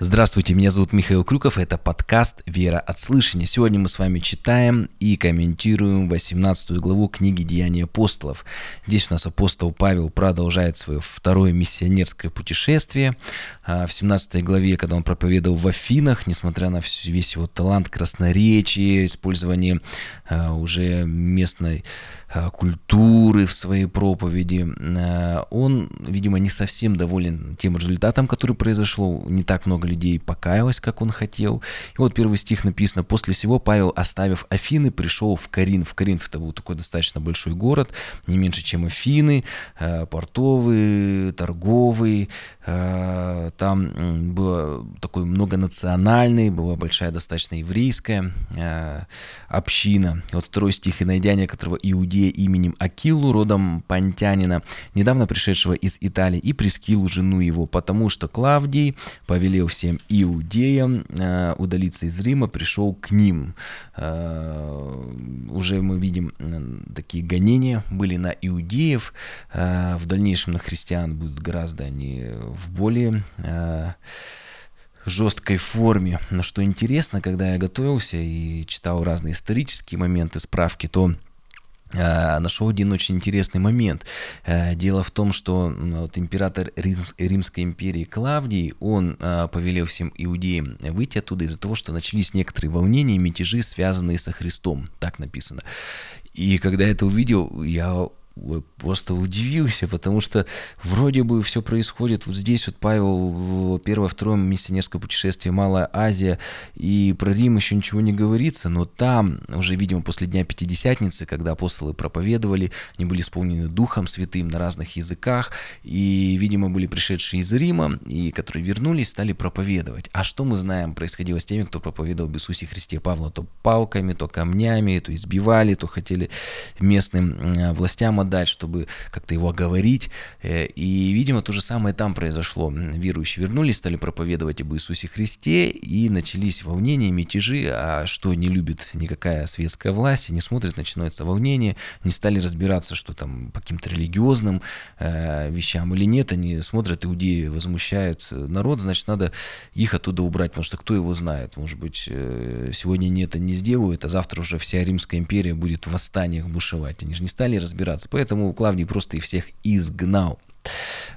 Здравствуйте, меня зовут Михаил Крюков, это подкаст «Вера от слышания». Сегодня мы с вами читаем и комментируем 18 главу книги «Деяния апостолов». Здесь у нас апостол Павел продолжает свое второе миссионерское путешествие. А, в 17 главе, когда он проповедовал в Афинах, несмотря на весь его талант красноречия, использование а, уже местной а, культуры в своей проповеди, он, видимо, не совсем доволен тем результатом, который произошло. Не так много много людей покаялось, как он хотел. И вот первый стих написано, «После сего Павел, оставив Афины, пришел в Карин». В Карин это был такой достаточно большой город, не меньше, чем Афины, э, портовый, торговый. Э, там было такой многонациональный, была большая достаточно еврейская э, община. И вот второй стих, «И найдя некоторого иудея именем Акилу, родом Пантянина, недавно пришедшего из Италии, и Прескилу, жену его, потому что Клавдий повелел всем иудеям э, удалиться из Рима, пришел к ним. Э, уже мы видим э, такие гонения были на иудеев, в дальнейшем на христиан будут гораздо они в более жесткой форме. Но что интересно, когда я готовился и читал разные исторические моменты, справки, то нашел один очень интересный момент. Э, дело в том, что вот император Римской империи Клавдий, он э, повелел всем иудеям выйти оттуда из-за того, что начались некоторые волнения, мятежи, связанные со Христом. Так написано. И когда это увидел, я просто удивился, потому что вроде бы все происходит вот здесь вот Павел в первое-второе миссионерское путешествие Малая Азия, и про Рим еще ничего не говорится, но там уже, видимо, после Дня Пятидесятницы, когда апостолы проповедовали, они были исполнены Духом Святым на разных языках, и, видимо, были пришедшие из Рима, и которые вернулись, стали проповедовать. А что мы знаем происходило с теми, кто проповедовал в Иисусе Христе Павла? То палками, то камнями, то избивали, то хотели местным властям отдать, чтобы как-то его оговорить. Э, и, видимо, то же самое там произошло. Верующие вернулись, стали проповедовать об Иисусе Христе, и начались волнения, мятежи, а что не любит никакая светская власть, не смотрит, начинается волнение, не стали разбираться, что там по каким-то религиозным э, вещам или нет, они смотрят, иудеи возмущают народ, значит, надо их оттуда убрать, потому что кто его знает, может быть, э, сегодня они это не сделают, а завтра уже вся Римская империя будет в восстаниях бушевать. Они же не стали разбираться. Поэтому Клавдий просто их всех изгнал.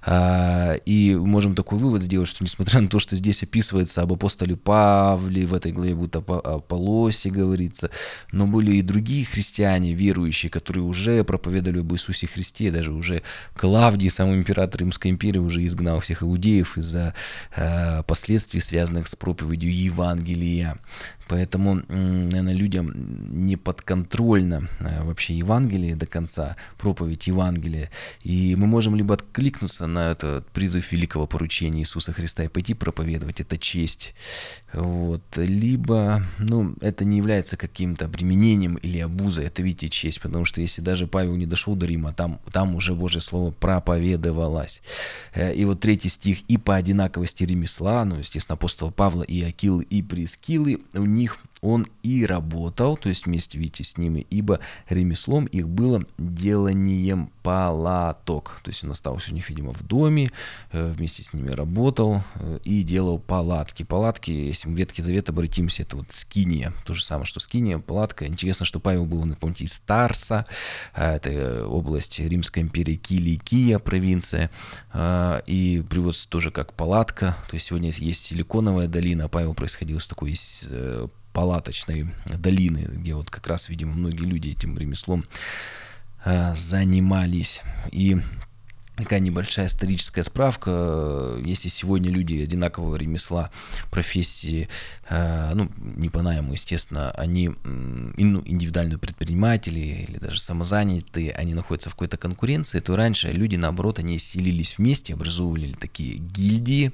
А, и можем такой вывод сделать, что несмотря на то, что здесь описывается об апостоле Павле, в этой главе будет о Полосе говорится, но были и другие христиане, верующие, которые уже проповедовали об Иисусе Христе, даже уже Клавдий, сам император Римской империи, уже изгнал всех иудеев из-за а, последствий, связанных с проповедью Евангелия. Поэтому, наверное, людям не подконтрольно а, вообще Евангелие до конца, проповедь Евангелия. И мы можем либо откликнуться на этот призыв великого поручения Иисуса Христа и пойти проповедовать, это честь. Вот. Либо, ну, это не является каким-то обременением или обузой, это, видите, честь, потому что если даже Павел не дошел до Рима, там, там уже Божье Слово проповедовалось. Э, и вот третий стих, и по одинаковости ремесла, ну, естественно, апостол Павла и Акилы и Прескилы, у них он и работал, то есть вместе, видите, с ними, ибо ремеслом их было деланием палаток. То есть он остался у них, видимо, в доме, э, вместе с ними работал э, и делал палатки. Палатки, если мы в Ветхий обратимся, это вот скиния, то же самое, что скиния, палатка. Интересно, что Павел был, напомните, из Тарса, э, это область Римской империи Киликия, провинция, и приводится тоже как палатка, то есть сегодня есть силиконовая долина, а Павел происходил с такой палаточной долины, где вот как раз, видимо, многие люди этим ремеслом э, занимались. И Такая небольшая историческая справка. Если сегодня люди одинакового ремесла, профессии, э, ну, не по найму, естественно, они ну, индивидуальные предприниматели или даже самозанятые, они находятся в какой-то конкуренции, то раньше люди, наоборот, они селились вместе, образовывали такие гильдии,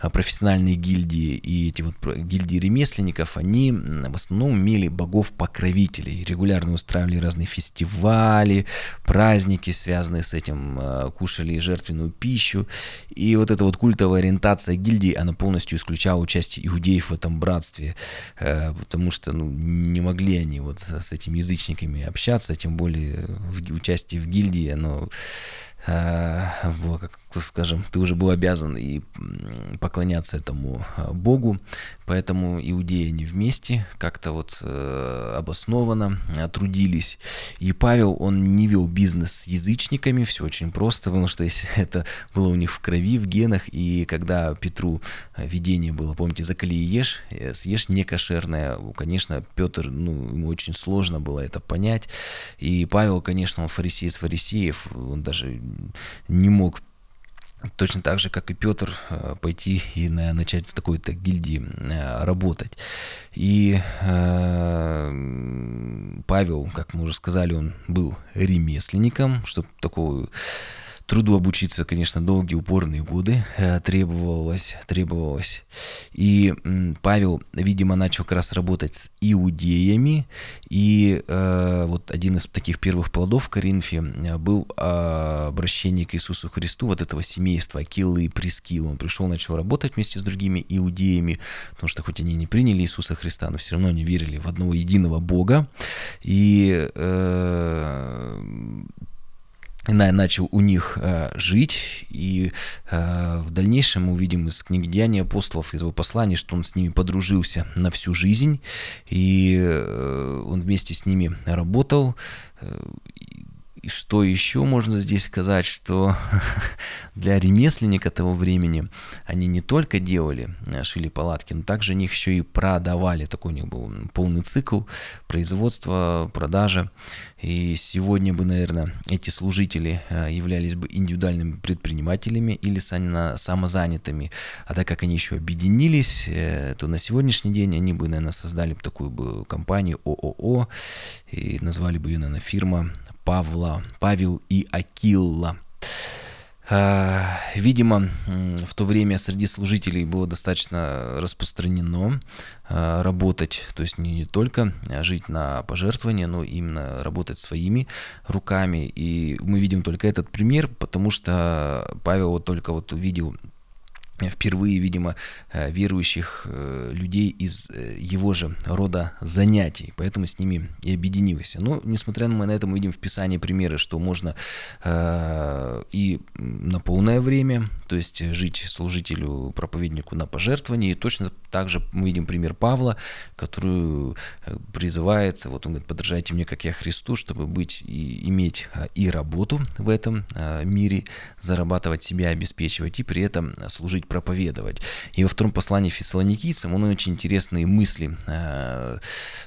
э, профессиональные гильдии, и эти вот гильдии ремесленников, они в основном имели богов-покровителей, регулярно устраивали разные фестивали, праздники, связанные с этим, э, кушали кушали жертвенную пищу. И вот эта вот культовая ориентация гильдии, она полностью исключала участие иудеев в этом братстве, э, потому что ну, не могли они вот с этими язычниками общаться, тем более в, участие в гильдии, оно было, как скажем, ты уже был обязан и поклоняться этому а, Богу, поэтому иудеи не вместе как-то вот э, обоснованно э, трудились. И Павел, он не вел бизнес с язычниками, все очень просто, потому что это было у них в крови, в генах, и когда Петру э, видение было, помните, закали и ешь, съешь некошерное, конечно, Петр, ну, ему очень сложно было это понять, и Павел, конечно, он фарисей из фарисеев, он даже не мог точно так же, как и Петр, э, пойти и начать в такой-то гильдии э, работать. И э, Павел, как мы уже сказали, он был ремесленником, что такого Труду обучиться, конечно, долгие упорные годы э, требовалось, требовалось. И Павел, видимо, начал как раз работать с иудеями. И э, вот один из таких первых плодов в Коринфе э, был э, обращение к Иисусу Христу, вот этого семейства Акилы и Прескилы. Он пришел, начал работать вместе с другими иудеями, потому что хоть они не приняли Иисуса Христа, но все равно они верили в одного единого Бога. И э, начал у них э, жить, и э, в дальнейшем мы увидим из книги Деяний апостолов, из его посланий, что он с ними подружился на всю жизнь, и э, он вместе с ними работал, э, и что еще можно здесь сказать, что для ремесленника того времени они не только делали, э, шили палатки, но также они их еще и продавали. Такой у них был полный цикл производства, продажа. И сегодня бы, наверное, эти служители э, являлись бы индивидуальными предпринимателями или самозанятыми. А так как они еще объединились, э, то на сегодняшний день они бы, наверное, создали бы такую бы компанию ООО и назвали бы ее, наверное, фирма Павла, Павел и Акилла. А, видимо, в то время среди служителей было достаточно распространено а, работать, то есть не только жить на пожертвования, но именно работать своими руками. И мы видим только этот пример, потому что Павел вот только вот увидел впервые, видимо, э, верующих э, людей из э, его же рода занятий, поэтому с ними и объединился. Но, несмотря на это, мы видим в Писании примеры, что можно и на полное время, то есть жить служителю, проповеднику на пожертвовании, и точно так же мы видим пример Павла, который призывает, вот он говорит, подражайте мне, как я Христу, чтобы быть и иметь и работу в этом мире, зарабатывать себя, обеспечивать, и при этом служить проповедовать. И во втором послании фессалоникийцам он очень интересные мысли э,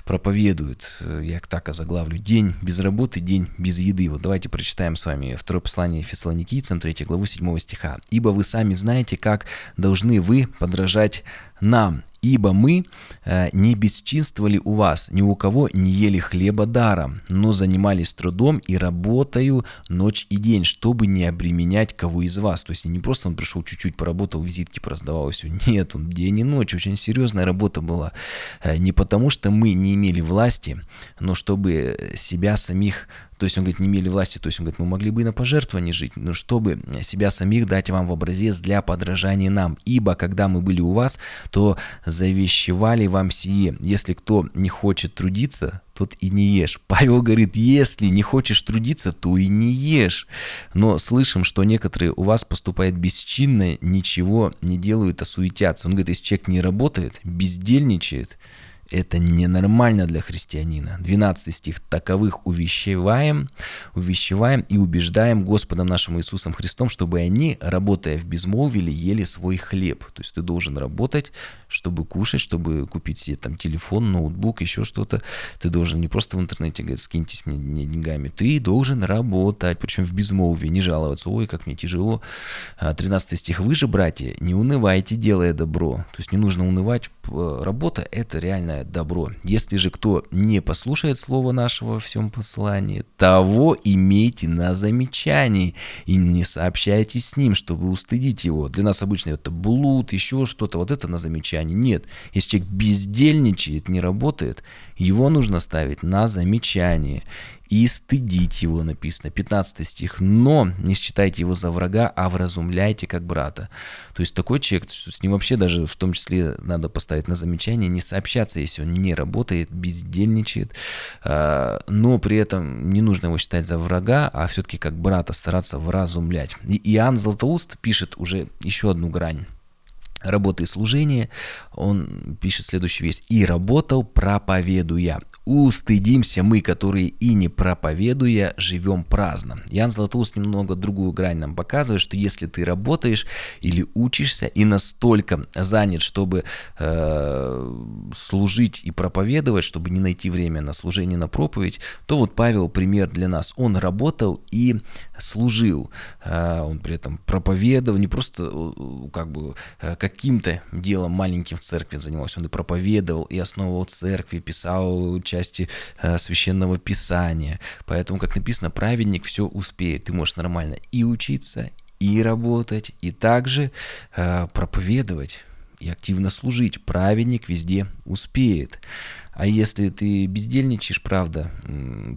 проповедует. Я так озаглавлю. День без работы, день без еды. Вот давайте прочитаем с вами второе послание фессалоникийцам, 3 главу 7 стиха. «Ибо вы сами знаете, как должны вы подражать нам, Ибо мы э, не бесчинствовали у вас, ни у кого не ели хлеба даром, но занимались трудом и работаю ночь и день, чтобы не обременять кого из вас. То есть не просто он пришел чуть-чуть поработал, визитки пораздавал, все. Нет, он день и ночь, очень серьезная работа была. Э, не потому что мы не имели власти, но чтобы себя самих то есть он говорит, не имели власти, то есть он говорит, мы могли бы и на пожертвование жить, но чтобы себя самих дать вам в образец для подражания нам. Ибо когда мы были у вас, то завещевали вам сие. Если кто не хочет трудиться, тот и не ешь. Павел говорит, если не хочешь трудиться, то и не ешь. Но слышим, что некоторые у вас поступают бесчинно, ничего не делают, а суетятся. Он говорит, если человек не работает, бездельничает, это ненормально для христианина. 12 стих. «Таковых увещеваем, увещеваем и убеждаем Господом нашим Иисусом Христом, чтобы они, работая в безмолвии, ели свой хлеб». То есть ты должен работать, чтобы кушать, чтобы купить себе там телефон, ноутбук, еще что-то. Ты должен не просто в интернете говорить, скиньтесь мне, мне деньгами. Ты должен работать, причем в безмолвии, не жаловаться, ой, как мне тяжело. 13 а, стих. «Вы же, братья, не унывайте, делая добро». То есть не нужно унывать. Работа – это реальное добро. Если же кто не послушает слова нашего во всем послании, того имейте на замечании и не сообщайте с ним, чтобы устыдить его. Для нас обычно это блуд, еще что-то, вот это на замечание. Нет. Если человек бездельничает, не работает, его нужно ставить на замечание. И стыдить его, написано, 15 стих, но не считайте его за врага, а вразумляйте как брата. То есть такой человек, что с ним вообще даже в том числе надо поставить на замечание, не сообщаться, если он не работает, бездельничает, а, но при этом не нужно его считать за врага, а все-таки как брата стараться вразумлять. И Иоанн Златоуст пишет уже еще одну грань работы и служения, он пишет следующую вещь. «И работал, проповедуя. Устыдимся мы, которые и не проповедуя, живем праздно». Ян Златоуст немного другую грань нам показывает, что если ты работаешь или учишься и настолько занят, чтобы э, служить и проповедовать, чтобы не найти время на служение, на проповедь, то вот Павел пример для нас. Он работал и служил. Э, он при этом проповедовал, не просто э, как бы как каким-то делом маленьким в церкви занимался. Он и проповедовал, и основывал церкви, писал части э, священного писания. Поэтому, как написано, праведник все успеет. Ты можешь нормально и учиться, и работать, и также э, проповедовать и активно служить. Праведник везде успеет. А если ты бездельничаешь, правда,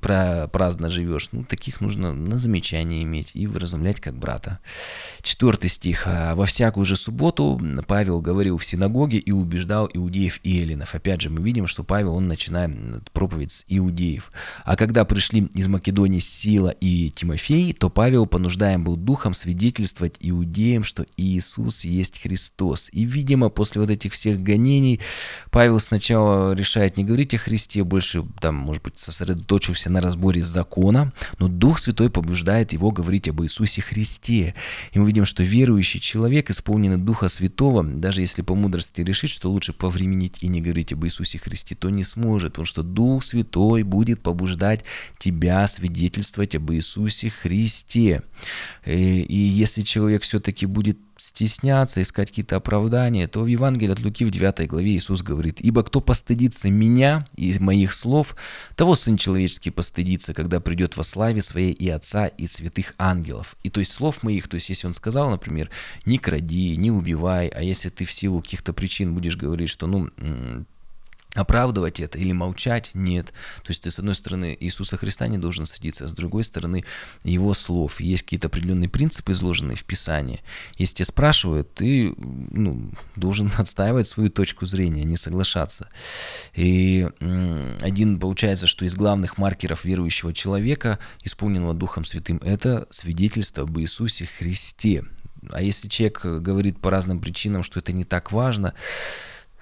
про, праздно живешь, ну, таких нужно на замечание иметь и выразумлять как брата. Четвертый стих. «А «Во всякую же субботу Павел говорил в синагоге и убеждал иудеев и эллинов». Опять же, мы видим, что Павел, он начинает проповедь с иудеев. А когда пришли из Македонии Сила и Тимофей, то Павел понуждаем был духом свидетельствовать иудеям, что Иисус есть Христос. И, видимо, после вот этих всех гонений Павел сначала решает не говорить о Христе, больше, там, может быть, сосредоточился на разборе закона, но Дух Святой побуждает его говорить об Иисусе Христе. И мы видим, что верующий человек, исполненный Духа Святого, даже если по мудрости решит, что лучше повременить и не говорить об Иисусе Христе, то не сможет, потому что Дух Святой будет побуждать тебя свидетельствовать об Иисусе Христе. И, и если человек все-таки будет стесняться, искать какие-то оправдания, то в Евангелии от Луки в 9 главе Иисус говорит, «Ибо кто постыдится меня и моих слов, того Сын Человеческий постыдится, когда придет во славе Своей и Отца, и святых ангелов». И то есть слов моих, то есть если Он сказал, например, «Не кради, не убивай», а если ты в силу каких-то причин будешь говорить, что, ну, оправдывать это или молчать, нет. То есть ты, с одной стороны, Иисуса Христа не должен садиться, а с другой стороны, его слов. Есть какие-то определенные принципы, изложенные в Писании. Если тебя спрашивают, ты ну, должен отстаивать свою точку зрения, не соглашаться. И один, получается, что из главных маркеров верующего человека, исполненного Духом Святым, это свидетельство об Иисусе Христе. А если человек говорит по разным причинам, что это не так важно,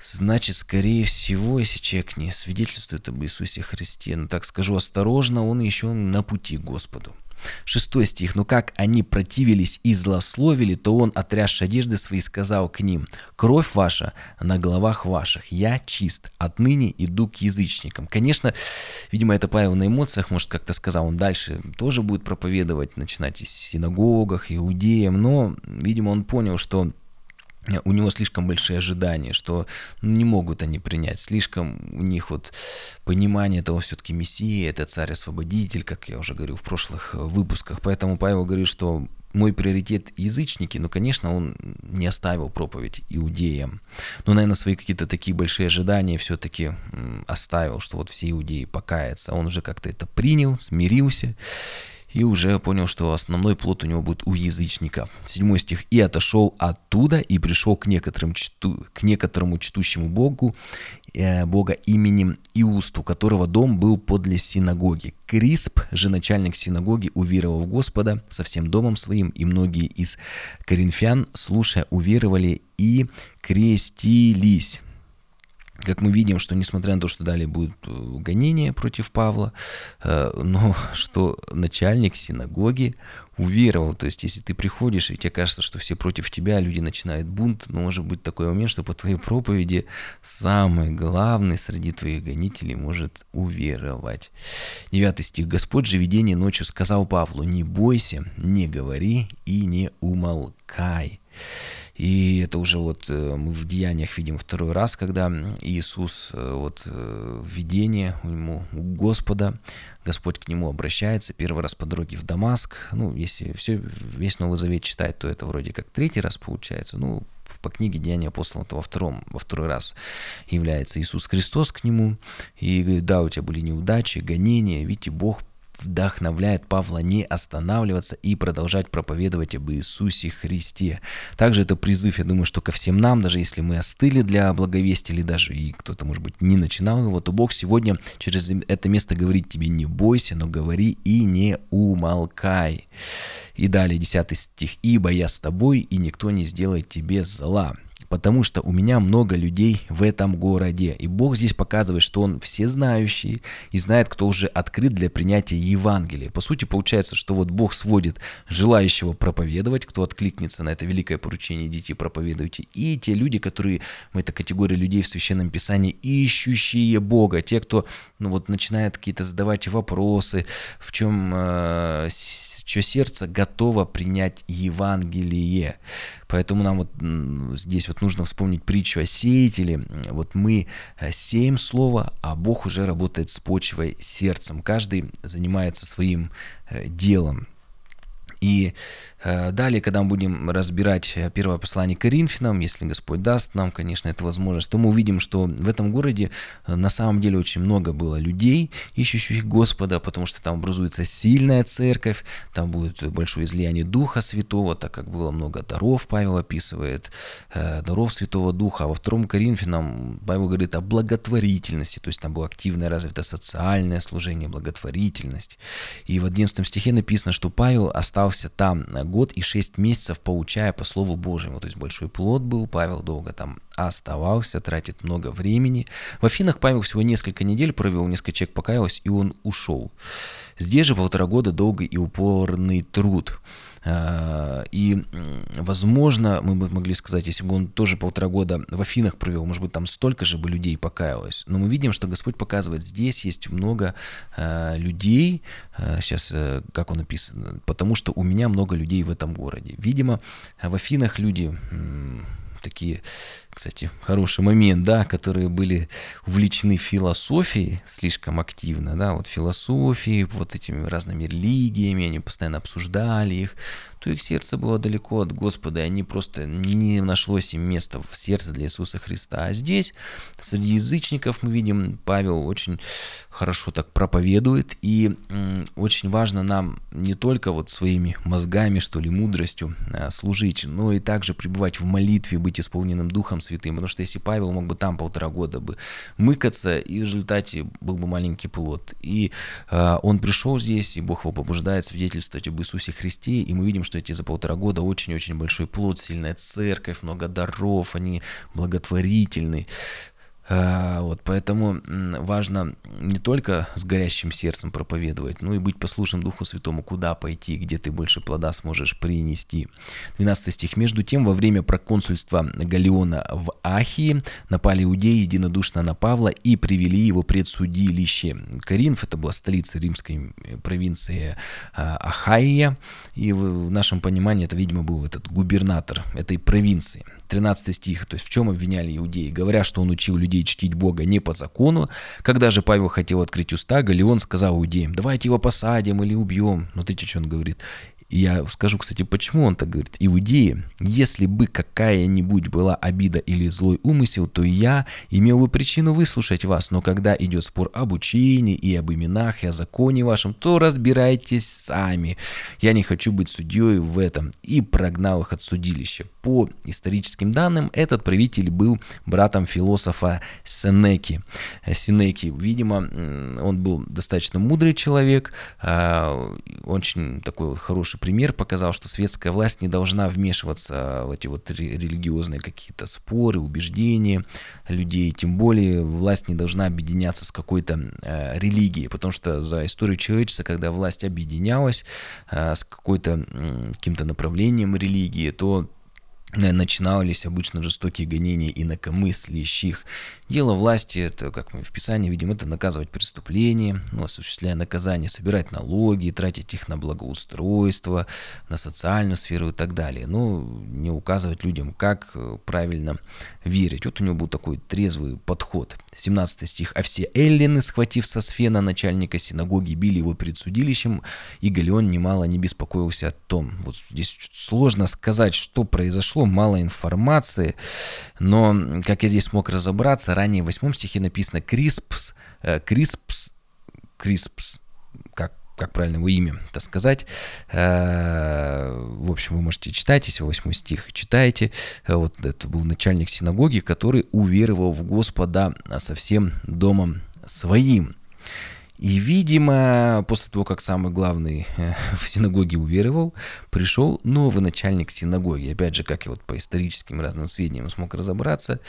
Значит, скорее всего, если человек не свидетельствует об Иисусе Христе, ну так скажу осторожно, он еще на пути Господу. Шестой стих. «Но как они противились и злословили, то он, отрясши одежды свои, сказал к ним, «Кровь ваша на головах ваших, я чист, отныне иду к язычникам». Конечно, видимо, это Павел на эмоциях, может, как-то сказал, он дальше тоже будет проповедовать, начинать из синагогах, иудеям, но, видимо, он понял, что у него слишком большие ожидания, что не могут они принять. Слишком у них вот понимание того, все-таки Мессия, это царь-освободитель, как я уже говорил в прошлых выпусках. Поэтому Павел говорит, что мой приоритет язычники, но, конечно, он не оставил проповедь иудеям. Но, наверное, свои какие-то такие большие ожидания все-таки оставил, что вот все иудеи покаятся. Он уже как-то это принял, смирился и уже понял, что основной плод у него будет у язычника. Седьмой стих. «И отошел оттуда и пришел к, некоторым чту, к некоторому чтущему Богу, э, Бога именем Иусту, которого дом был подле синагоги. Крисп же начальник синагоги, уверовал в Господа со всем домом своим, и многие из коринфян, слушая, уверовали и крестились» как мы видим, что несмотря на то, что далее будет э, гонение против Павла, э, но что начальник синагоги уверовал. То есть, если ты приходишь, и тебе кажется, что все против тебя, люди начинают бунт, но может быть такой момент, что по твоей проповеди самый главный среди твоих гонителей может уверовать. Девятый стих. «Господь же видение ночью сказал Павлу, не бойся, не говори и не умолкай». И это уже вот э, мы в деяниях видим второй раз, когда Иисус э, вот э, в видении ему у Господа, Господь к нему обращается первый раз по дороге в Дамаск. Ну, если все, весь Новый Завет читать, то это вроде как третий раз получается. Ну, по книге Деяния апостола во втором, во второй раз является Иисус Христос к нему и говорит, да, у тебя были неудачи, гонения, видите, Бог вдохновляет Павла не останавливаться и продолжать проповедовать об Иисусе Христе. Также это призыв, я думаю, что ко всем нам, даже если мы остыли для благовестия или даже и кто-то, может быть, не начинал его, то Бог сегодня через это место говорит тебе не бойся, но говори и не умолкай. И далее 10 стих. «Ибо я с тобой, и никто не сделает тебе зла» потому что у меня много людей в этом городе. И Бог здесь показывает, что Он всезнающий и знает, кто уже открыт для принятия Евангелия. По сути, получается, что вот Бог сводит желающего проповедовать, кто откликнется на это великое поручение «Дети проповедуйте», и те люди, которые, это категория людей в Священном Писании, ищущие Бога, те, кто ну, вот, начинает какие-то задавать вопросы, в чем э, чье сердце готово принять Евангелие. Поэтому нам вот здесь вот нужно вспомнить притчу о сеятеле. Вот мы э, сеем слово, а Бог уже работает с почвой сердцем. Каждый занимается своим э, делом. И далее, когда мы будем разбирать э, первое послание Коринфянам, если Господь даст нам, конечно, эту возможность, то мы увидим, что в этом городе э, на самом деле очень много было людей, ищущих Господа, потому что там образуется сильная церковь, там будет большое излияние Духа Святого, так как было много даров, Павел описывает, э, даров Святого Духа. А во втором Коринфянам Павел говорит о благотворительности, то есть там было активное развито социальное служение, благотворительность. И в 11 стихе написано, что Павел остался там год и шесть месяцев, получая по Слову Божьему. То есть большой плод был, Павел долго там оставался, тратит много времени. В Афинах Павел всего несколько недель провел, несколько человек покаялось, и он ушел. Здесь же полтора года долгий и упорный труд. А, и, возможно, мы бы могли сказать, если бы он тоже полтора года в Афинах провел, может быть, там столько же бы людей покаялось. Но мы видим, что Господь показывает, здесь есть много а, людей, сейчас, э, как он написан, потому что у меня много людей в этом городе. Видимо, в Афинах люди такие, кстати, хороший момент, да, которые были увлечены философией слишком активно, да, вот философией, вот этими разными религиями, они постоянно обсуждали их, то их сердце было далеко от Господа, и они просто не нашлось им места в сердце для Иисуса Христа. А здесь, среди язычников, мы видим, Павел очень хорошо так проповедует, и очень важно нам не только вот своими мозгами, что ли, мудростью а, служить, но и также пребывать в молитве, быть исполненным Духом Святым, потому что если Павел мог бы там полтора года бы мыкаться, и в результате был бы маленький плод. И э, он пришел здесь, и Бог его побуждает свидетельствовать об Иисусе Христе, и мы видим, что эти за полтора года очень-очень большой плод, сильная церковь, много даров, они благотворительны. А, вот, поэтому важно не только с горящим сердцем проповедовать, но и быть послушным Духу Святому, куда пойти, где ты больше плода сможешь принести. 12 стих. «Между тем, во время проконсульства Галиона в Ахии напали иудеи единодушно на Павла и привели его пред судилище. Коринф, это была столица римской провинции а, Ахайя, и в нашем понимании это, видимо, был этот губернатор этой провинции. 13 стих, то есть в чем обвиняли иудеи, говоря, что он учил людей чтить Бога не по закону. Когда же Павел хотел открыть уста, Галион сказал иудеям, давайте его посадим или убьем. Ты что он говорит? Я скажу, кстати, почему он так говорит. Иудеи, если бы какая-нибудь была обида или злой умысел, то я имел бы причину выслушать вас. Но когда идет спор об учении и об именах, и о законе вашем, то разбирайтесь сами. Я не хочу быть судьей в этом. И прогнал их от судилища. По историческим данным, этот правитель был братом философа Сенеки. Сенеки, видимо, он был достаточно мудрый человек, а, очень такой вот хороший хороший пример показал, что светская власть не должна вмешиваться в эти вот религиозные какие-то споры, убеждения людей, тем более власть не должна объединяться с какой-то э, религией, потому что за историю человечества, когда власть объединялась э, с какой-то э, каким-то направлением религии, то начинались обычно жестокие гонения инакомыслящих. Дело власти, это, как мы в Писании видим, это наказывать преступления, ну, осуществляя наказание, собирать налоги, тратить их на благоустройство, на социальную сферу и так далее. Но не указывать людям, как э, правильно верить. Вот у него был такой трезвый подход. 17 стих. «А все эллины, схватив со сфена начальника синагоги, били его перед судилищем, и Галеон немало не беспокоился о том». Вот здесь сложно сказать, что произошло, мало информации, но, как я здесь смог разобраться, ранее в 8 стихе написано «Криспс», э, «Криспс», «Криспс», как как правильно его имя, так сказать. Э, в общем, вы можете читать, если 8 стих читаете. Вот это был начальник синагоги, который уверовал в Господа со всем домом своим. И, видимо, после того, как самый главный э, в синагоге уверовал, пришел новый начальник синагоги. Опять же, как я вот по историческим разным сведениям смог разобраться.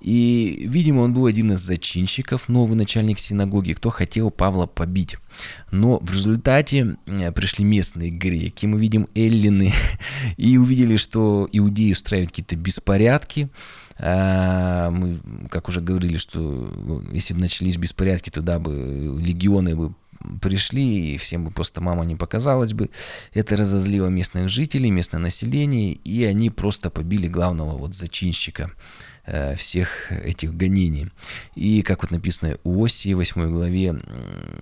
И, видимо, он был один из зачинщиков, новый начальник синагоги, кто хотел Павла побить. Но в результате э, пришли местные греки, мы видим эллины, и увидели, что иудеи устраивают какие-то беспорядки, мы, как уже говорили, что если бы начались беспорядки, туда бы легионы бы пришли, и всем бы просто мама не показалась бы. Это разозлило местных жителей, местное население, и они просто побили главного вот зачинщика э, всех этих гонений. И, как вот написано у Оси, 8 главе,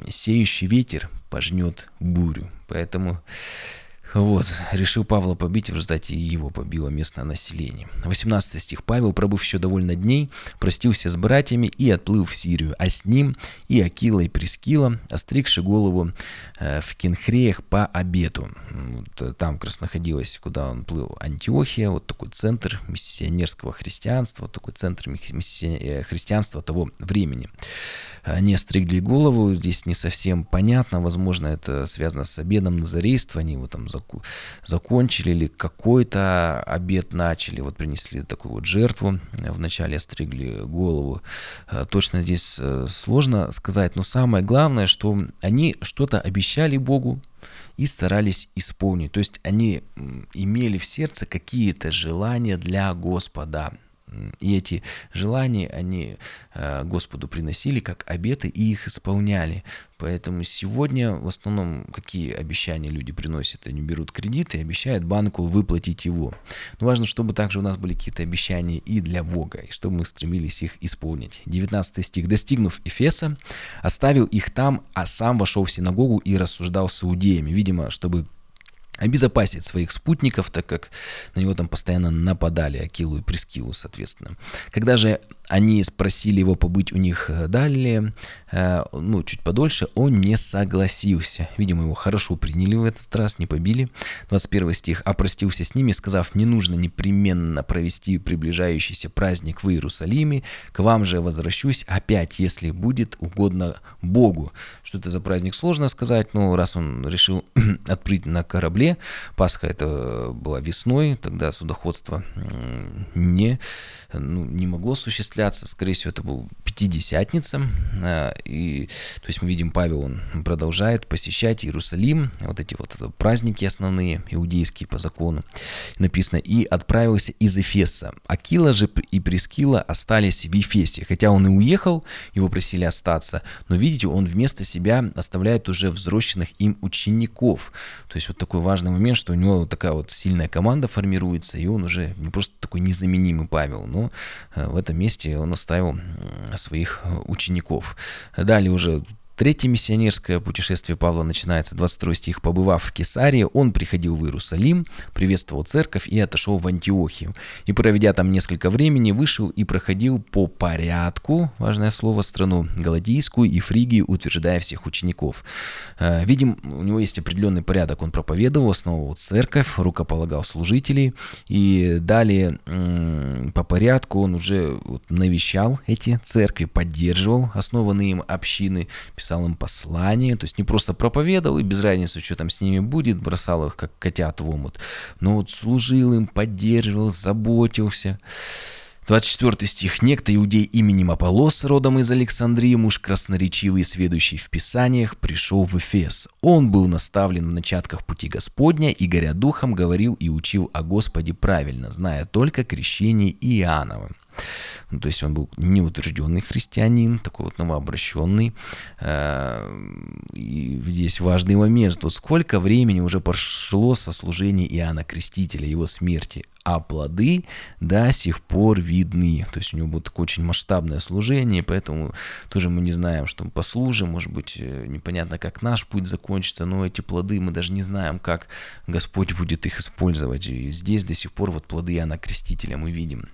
«Сеющий ветер пожнет бурю». Поэтому вот, решил Павла побить, в результате его побило местное население. 18 стих. Павел, пробыв еще довольно дней, простился с братьями и отплыл в Сирию, а с ним и Акила, и Прескила, остригши голову э, в Кенхреях по обету. Вот, э, там как раз находилась, куда он плыл, Антиохия, вот такой центр миссионерского христианства, вот такой центр. Э, христианства того времени. Они остригли голову, здесь не совсем понятно, возможно, это связано с обедом назарейства, они его там за закончили или какой-то обед начали, вот принесли такую вот жертву, вначале стригли голову. Э, точно здесь э, сложно сказать, но самое главное, что они что-то обещали Богу, и старались исполнить. То есть они имели в сердце какие-то желания для Господа. И эти желания они э, Господу приносили как обеты и их исполняли. Поэтому сегодня в основном какие обещания люди приносят? Они берут кредит и обещают банку выплатить его. Но важно, чтобы также у нас были какие-то обещания и для Бога, и чтобы мы стремились их исполнить. 19 стих. «Достигнув Эфеса, оставил их там, а сам вошел в синагогу и рассуждал с иудеями». Видимо, чтобы обезопасить своих спутников, так как на него там постоянно нападали, Акилу и Прескилу, соответственно. Когда же они спросили его побыть у них э, далее, э, ну, чуть подольше, он не согласился. Видимо, его хорошо приняли в этот раз, не побили. 21 стих. «Опростился с ними, сказав, не нужно непременно провести приближающийся праздник в Иерусалиме, к вам же возвращусь опять, если будет угодно Богу». Что это за праздник, сложно сказать, но раз он решил отплыть на корабле, Пасха это была весной, тогда судоходство не, ну, не могло осуществляться. Скорее всего, это был Пятидесятница. А, и, то есть мы видим, Павел он продолжает посещать Иерусалим, вот эти вот праздники основные, иудейские по закону. Написано, и отправился из Эфеса. Акила же и Прескила остались в Ефесе. Хотя он и уехал, его просили остаться, но видите, он вместо себя оставляет уже взросленных им учеников. То есть вот такой важный момент, что у него вот такая вот сильная команда формируется, и он уже не просто такой незаменимый Павел, но э, в этом месте он оставил своих учеников. Далее уже Третье миссионерское путешествие Павла начинается, 22 стих. «Побывав в Кесарии, он приходил в Иерусалим, приветствовал церковь и отошел в Антиохию. И, проведя там несколько времени, вышел и проходил по порядку, важное слово, страну Галадийскую и Фригию, утверждая всех учеников». Э, видим, у него есть определенный порядок. Он проповедовал, основывал церковь, рукополагал служителей. И далее по порядку он уже навещал эти церкви, поддерживал основанные им общины, писал писал им послание, то есть не просто проповедовал и без разницы, что там с ними будет, бросал их как котят в омут, но вот служил им, поддерживал, заботился. 24 стих. «Некто иудей именем Аполлос, родом из Александрии, муж красноречивый и сведущий в Писаниях, пришел в Эфес. Он был наставлен в начатках пути Господня и, горя духом, говорил и учил о Господе правильно, зная только крещение Иоаннова». Ну, то есть он был неутвержденный христианин, такой вот новообращенный. Э, и здесь важный момент, вот сколько времени уже прошло со служения Иоанна Крестителя, его смерти, а плоды до сих пор видны. То есть у него будет такое очень масштабное служение, поэтому тоже мы не знаем, что мы послужим, может быть, э, непонятно, как наш путь закончится, но эти плоды мы даже не знаем, как Господь будет их использовать. И здесь до сих пор вот плоды Иоанна Крестителя мы видим.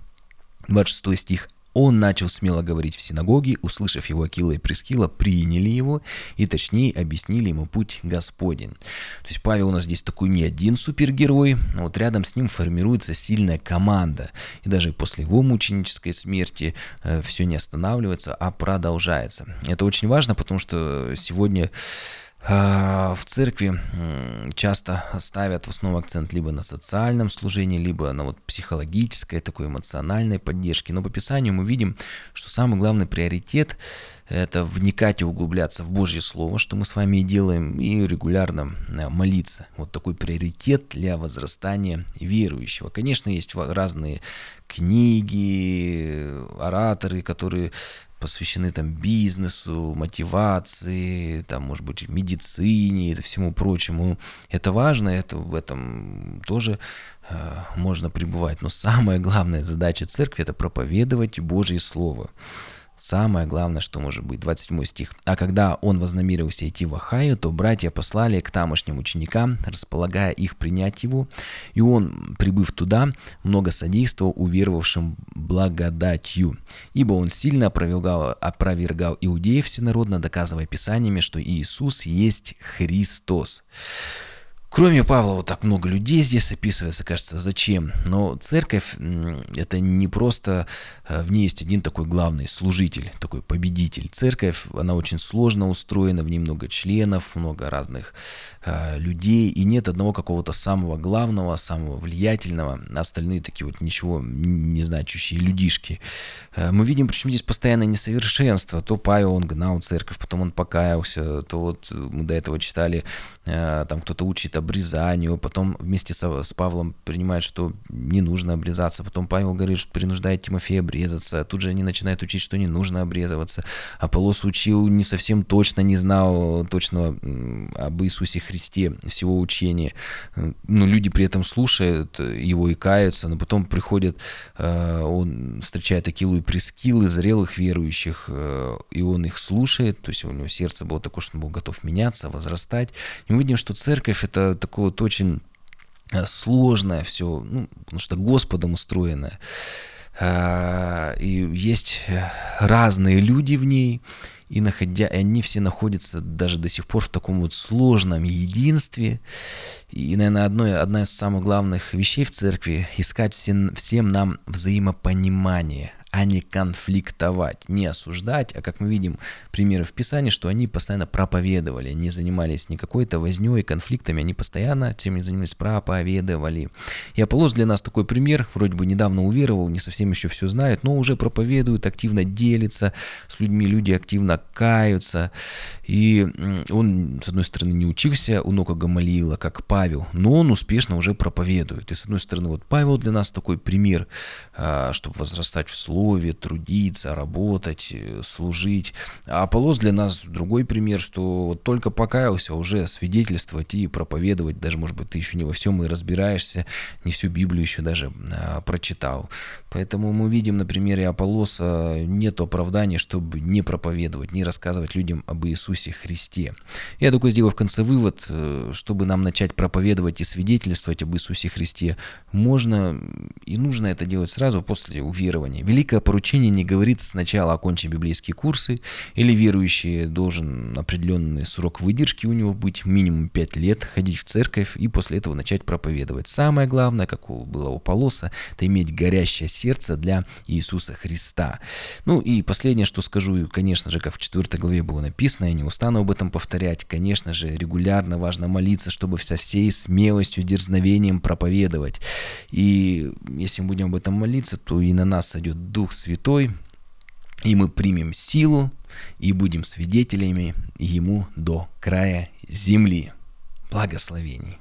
26 стих. Он начал смело говорить в синагоге, услышав его Акила и Прескила, приняли его и точнее объяснили ему путь Господень. То есть Павел у нас здесь такой не один супергерой, но вот рядом с ним формируется сильная команда. И даже после его мученической смерти э, все не останавливается, а продолжается. Это очень важно, потому что сегодня а, в церкви часто ставят в основном акцент либо на социальном служении, либо на вот психологической, такой эмоциональной поддержке. Но по Писанию мы видим, что самый главный приоритет – это вникать и углубляться в Божье Слово, что мы с вами и делаем, и регулярно э, молиться. Вот такой приоритет для возрастания верующего. Конечно, есть разные книги, ораторы, которые посвящены там бизнесу, мотивации, там, может быть, медицине и всему прочему. Это важно, это в этом тоже э, можно пребывать. Но самая главная задача церкви – это проповедовать Божье Слово. Самое главное, что может быть, 27 стих. «А когда он вознамерился идти в Ахаю, то братья послали к тамошним ученикам, располагая их принять его, и он, прибыв туда, много содействовал уверовавшим благодатью, ибо он сильно опровергал, опровергал иудеев всенародно, доказывая писаниями, что Иисус есть Христос». Кроме Павла, вот так много людей здесь описывается, кажется, зачем. Но церковь – это не просто, э, в ней есть один такой главный служитель, такой победитель. Церковь, она очень сложно устроена, в ней много членов, много разных э, людей, и нет одного какого-то самого главного, самого влиятельного. Остальные такие вот ничего не значащие людишки. Э, мы видим, причем здесь постоянное несовершенство. То Павел, он гнал церковь, потом он покаялся, то вот мы до этого читали, э, там кто-то учит обрезанию, потом вместе со, с Павлом принимает, что не нужно обрезаться, потом Павел говорит, что принуждает Тимофея обрезаться, тут же они начинают учить, что не нужно обрезываться. Аполлос учил не совсем точно, не знал точно об Иисусе Христе, всего учения. Но люди при этом слушают его и каются, но потом приходит, э, он встречает Акилу и Прескилы, зрелых верующих, э, и он их слушает, то есть у него сердце было такое, что он был готов меняться, возрастать. И мы видим, что церковь это такое вот очень э, сложное все, ну, потому что Господом устроенное. А, и есть разные люди в ней, и, находя, и они все находятся даже до сих пор в таком вот сложном единстве. И, наверное, одно, одна из самых главных вещей в церкви – искать всем, всем нам взаимопонимание а не конфликтовать, не осуждать, а как мы видим примеры в Писании, что они постоянно проповедовали, не занимались не какой-то возней, конфликтами, они постоянно тем не занимались, проповедовали. И Аполлос для нас такой пример, вроде бы недавно уверовал, не совсем еще все знает, но уже проповедует, активно делится с людьми, люди активно каются, и он, с одной стороны, не учился у ног Гамалиила, как Павел, но он успешно уже проповедует. И, с одной стороны, вот Павел для нас такой пример, а, чтобы возрастать в слове, слове, трудиться, работать, э, служить. А Аполлос для нас другой пример, что вот только покаялся, уже свидетельствовать и проповедовать, даже, может быть, ты еще не во всем и разбираешься, не всю Библию еще даже а, прочитал. Поэтому мы видим на примере Аполлоса нет оправдания, чтобы не проповедовать, не рассказывать людям об Иисусе Христе. Я только сделаю в конце вывод, э, чтобы нам начать проповедовать и свидетельствовать об Иисусе Христе, можно и нужно это делать сразу после уверования. Великое поручение не говорит сначала окончи библейские курсы, или верующий должен определенный срок выдержки у него быть, минимум 5 лет, ходить в церковь и после этого начать проповедовать. Самое главное, как было у Полоса, это иметь горящее сердце для Иисуса Христа. Ну и последнее, что скажу, конечно же, как в 4 главе было написано, я не устану об этом повторять, конечно же, регулярно важно молиться, чтобы со всей смелостью, дерзновением проповедовать. И если мы будем об этом молиться, то и на нас сойдет Дух Святой, и мы примем силу и будем свидетелями Ему до края земли. Благословений.